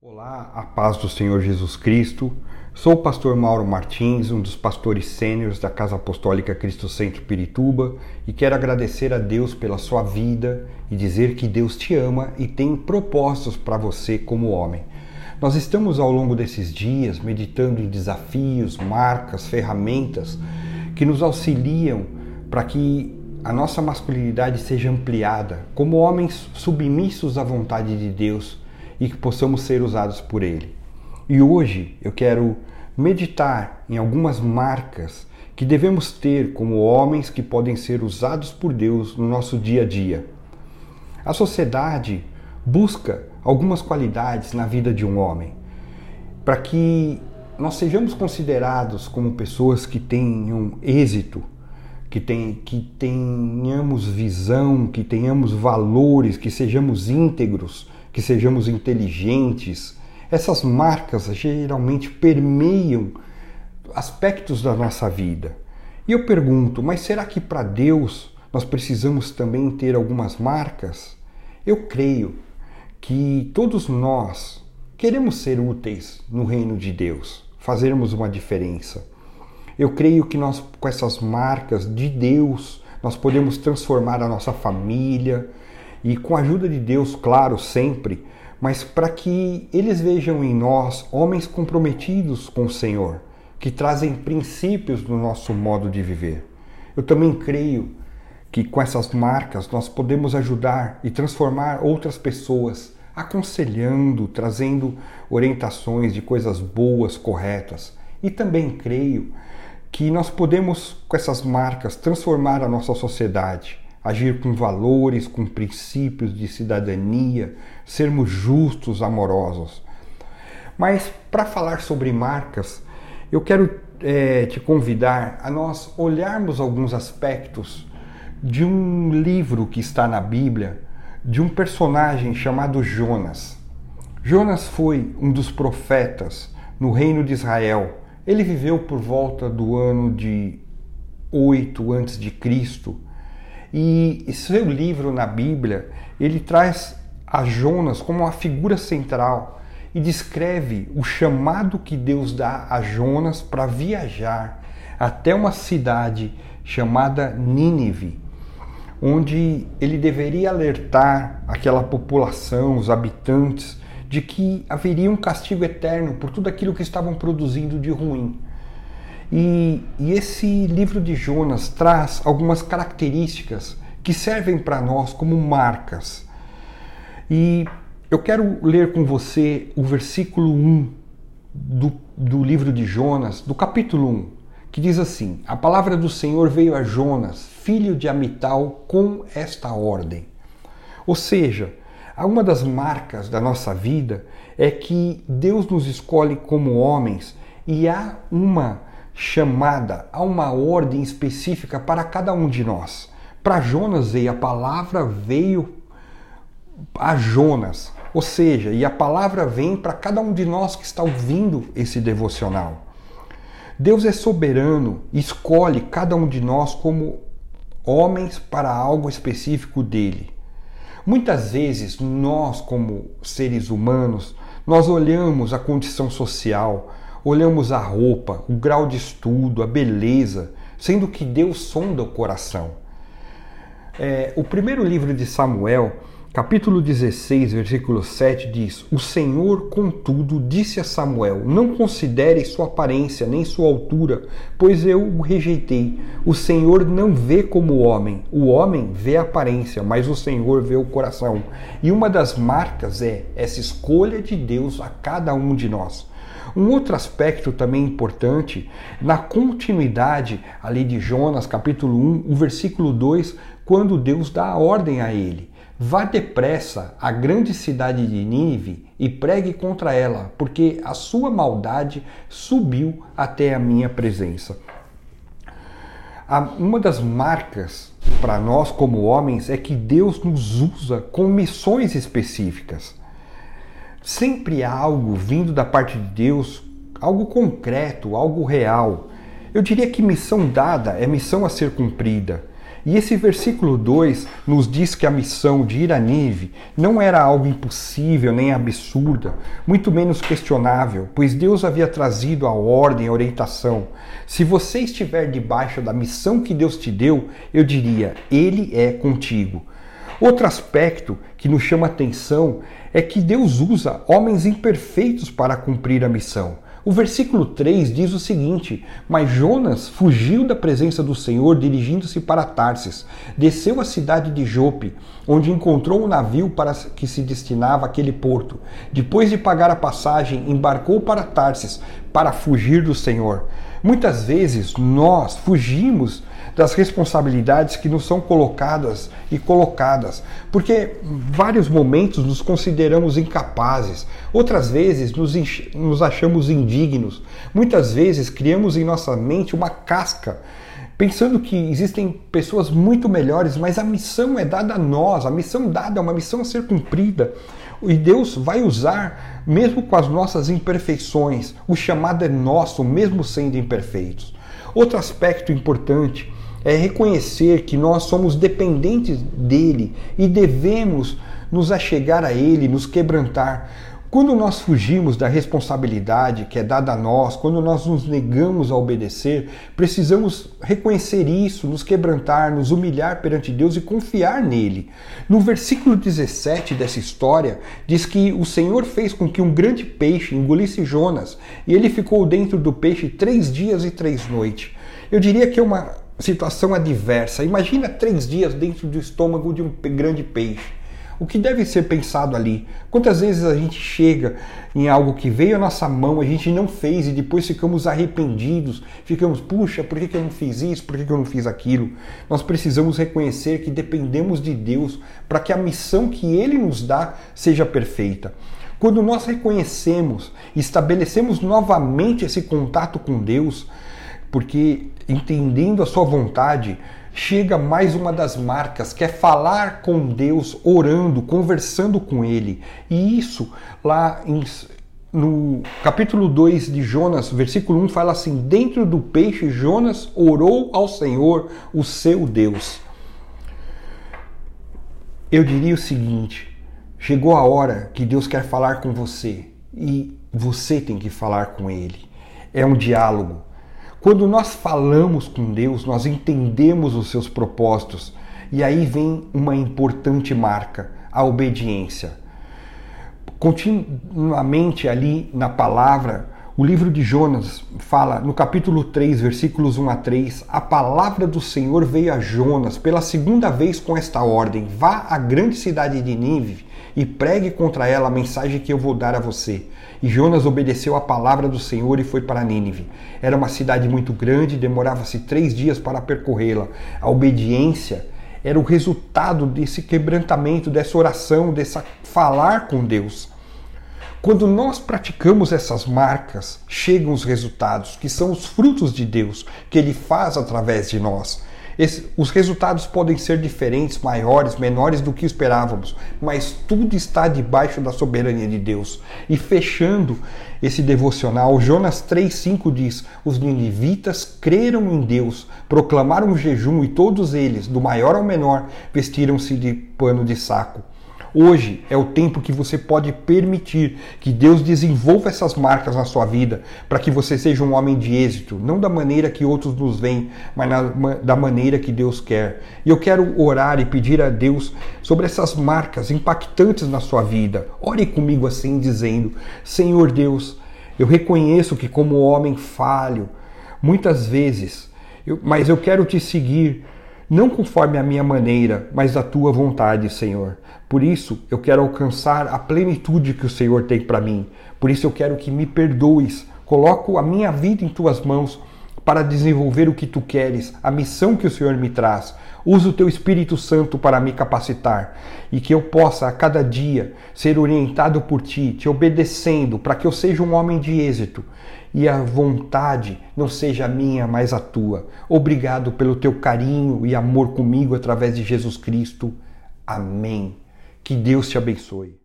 Olá, a paz do Senhor Jesus Cristo. Sou o pastor Mauro Martins, um dos pastores sêniores da Casa Apostólica Cristo Centro Pirituba, e quero agradecer a Deus pela sua vida e dizer que Deus te ama e tem propósitos para você como homem. Nós estamos ao longo desses dias meditando em desafios, marcas, ferramentas que nos auxiliam para que a nossa masculinidade seja ampliada, como homens submissos à vontade de Deus e que possamos ser usados por Ele. E hoje eu quero meditar em algumas marcas que devemos ter como homens que podem ser usados por Deus no nosso dia a dia. A sociedade busca algumas qualidades na vida de um homem para que nós sejamos considerados como pessoas que tenham êxito, que, tem, que tenhamos visão, que tenhamos valores, que sejamos íntegros, que sejamos inteligentes. Essas marcas geralmente permeiam aspectos da nossa vida. E eu pergunto, mas será que para Deus nós precisamos também ter algumas marcas? Eu creio que todos nós queremos ser úteis no reino de Deus, fazermos uma diferença. Eu creio que nós, com essas marcas de Deus, nós podemos transformar a nossa família, e com a ajuda de Deus, claro, sempre, mas para que eles vejam em nós homens comprometidos com o Senhor, que trazem princípios no nosso modo de viver. Eu também creio que com essas marcas nós podemos ajudar e transformar outras pessoas, aconselhando, trazendo orientações de coisas boas, corretas. E também creio que nós podemos, com essas marcas, transformar a nossa sociedade agir com valores, com princípios de cidadania, sermos justos, amorosos. Mas para falar sobre marcas, eu quero é, te convidar a nós olharmos alguns aspectos de um livro que está na Bíblia, de um personagem chamado Jonas. Jonas foi um dos profetas no reino de Israel. Ele viveu por volta do ano de 8 antes de Cristo e seu livro na Bíblia, ele traz a Jonas como uma figura central e descreve o chamado que Deus dá a Jonas para viajar até uma cidade chamada Nínive, onde ele deveria alertar aquela população, os habitantes, de que haveria um castigo eterno por tudo aquilo que estavam produzindo de ruim. E, e esse livro de Jonas traz algumas características que servem para nós como marcas. E eu quero ler com você o versículo 1 do, do livro de Jonas, do capítulo 1, que diz assim: A palavra do Senhor veio a Jonas, filho de Amital, com esta ordem. Ou seja, uma das marcas da nossa vida é que Deus nos escolhe como homens e há uma chamada, a uma ordem específica para cada um de nós. Para Jonas veio a palavra veio a Jonas, ou seja, e a palavra vem para cada um de nós que está ouvindo esse devocional. Deus é soberano escolhe cada um de nós como homens para algo específico dele. Muitas vezes nós, como seres humanos, nós olhamos a condição social, olhamos a roupa, o grau de estudo, a beleza, sendo que Deus sonda o coração. É, o primeiro livro de Samuel, capítulo 16, versículo 7, diz: O Senhor, contudo, disse a Samuel: Não considere sua aparência nem sua altura, pois eu o rejeitei. O Senhor não vê como o homem. O homem vê a aparência, mas o Senhor vê o coração. E uma das marcas é essa escolha de Deus a cada um de nós. Um outro aspecto também importante, na continuidade ali de Jonas, capítulo 1, o versículo 2, quando Deus dá a ordem a ele: Vá depressa à grande cidade de Nínive e pregue contra ela, porque a sua maldade subiu até a minha presença. Uma das marcas para nós como homens é que Deus nos usa com missões específicas. Sempre há algo vindo da parte de Deus, algo concreto, algo real. Eu diria que missão dada é missão a ser cumprida. E esse versículo 2 nos diz que a missão de ir a Nive não era algo impossível nem absurda, muito menos questionável, pois Deus havia trazido a ordem, a orientação. Se você estiver debaixo da missão que Deus te deu, eu diria: Ele é contigo. Outro aspecto que nos chama atenção é que Deus usa homens imperfeitos para cumprir a missão. O versículo 3 diz o seguinte: Mas Jonas fugiu da presença do Senhor, dirigindo-se para Tarsis. Desceu à cidade de Jope, onde encontrou um navio para que se destinava àquele porto. Depois de pagar a passagem, embarcou para Tarsis para fugir do Senhor. Muitas vezes nós fugimos das responsabilidades que nos são colocadas e colocadas, porque vários momentos nos consideramos incapazes, outras vezes nos, nos achamos indignos, muitas vezes criamos em nossa mente uma casca pensando que existem pessoas muito melhores, mas a missão é dada a nós, a missão dada é uma missão a ser cumprida. E Deus vai usar, mesmo com as nossas imperfeições, o chamado é nosso, mesmo sendo imperfeitos. Outro aspecto importante é reconhecer que nós somos dependentes dele e devemos nos achegar a ele, nos quebrantar. Quando nós fugimos da responsabilidade que é dada a nós, quando nós nos negamos a obedecer, precisamos reconhecer isso, nos quebrantar, nos humilhar perante Deus e confiar nele. No versículo 17 dessa história, diz que o Senhor fez com que um grande peixe engolisse Jonas e ele ficou dentro do peixe três dias e três noites. Eu diria que é uma situação adversa. Imagina três dias dentro do estômago de um grande peixe. O que deve ser pensado ali? Quantas vezes a gente chega em algo que veio à nossa mão, a gente não fez e depois ficamos arrependidos, ficamos, puxa, por que eu não fiz isso, por que eu não fiz aquilo? Nós precisamos reconhecer que dependemos de Deus para que a missão que Ele nos dá seja perfeita. Quando nós reconhecemos estabelecemos novamente esse contato com Deus, porque entendendo a Sua vontade, chega mais uma das marcas, que é falar com Deus, orando, conversando com Ele. E isso lá em, no capítulo 2 de Jonas, versículo 1, fala assim: Dentro do peixe, Jonas orou ao Senhor, o seu Deus. Eu diria o seguinte: chegou a hora que Deus quer falar com você e você tem que falar com Ele. É um diálogo. Quando nós falamos com Deus, nós entendemos os seus propósitos e aí vem uma importante marca, a obediência. Continuamente ali na palavra, o livro de Jonas fala, no capítulo 3, versículos 1 a 3, a palavra do Senhor veio a Jonas pela segunda vez com esta ordem: vá à grande cidade de Nínive e pregue contra ela a mensagem que eu vou dar a você. E Jonas obedeceu à palavra do Senhor e foi para Nínive. Era uma cidade muito grande, demorava-se três dias para percorrê-la. A obediência era o resultado desse quebrantamento, dessa oração, dessa falar com Deus. Quando nós praticamos essas marcas, chegam os resultados, que são os frutos de Deus, que Ele faz através de nós. Esse, os resultados podem ser diferentes, maiores, menores do que esperávamos, mas tudo está debaixo da soberania de Deus. E fechando esse devocional, Jonas 3,5 diz: Os ninivitas creram em Deus, proclamaram jejum e todos eles, do maior ao menor, vestiram-se de pano de saco. Hoje é o tempo que você pode permitir que Deus desenvolva essas marcas na sua vida para que você seja um homem de êxito, não da maneira que outros nos veem, mas na, da maneira que Deus quer. E eu quero orar e pedir a Deus sobre essas marcas impactantes na sua vida. Ore comigo assim, dizendo: Senhor Deus, eu reconheço que, como homem falho, muitas vezes, eu, mas eu quero te seguir não conforme a minha maneira, mas a tua vontade, Senhor. Por isso, eu quero alcançar a plenitude que o Senhor tem para mim. Por isso, eu quero que me perdoes. Coloco a minha vida em tuas mãos para desenvolver o que tu queres, a missão que o Senhor me traz. Usa o teu Espírito Santo para me capacitar e que eu possa a cada dia ser orientado por ti, te obedecendo, para que eu seja um homem de êxito e a vontade não seja a minha, mas a tua. Obrigado pelo teu carinho e amor comigo através de Jesus Cristo. Amém. Que Deus te abençoe.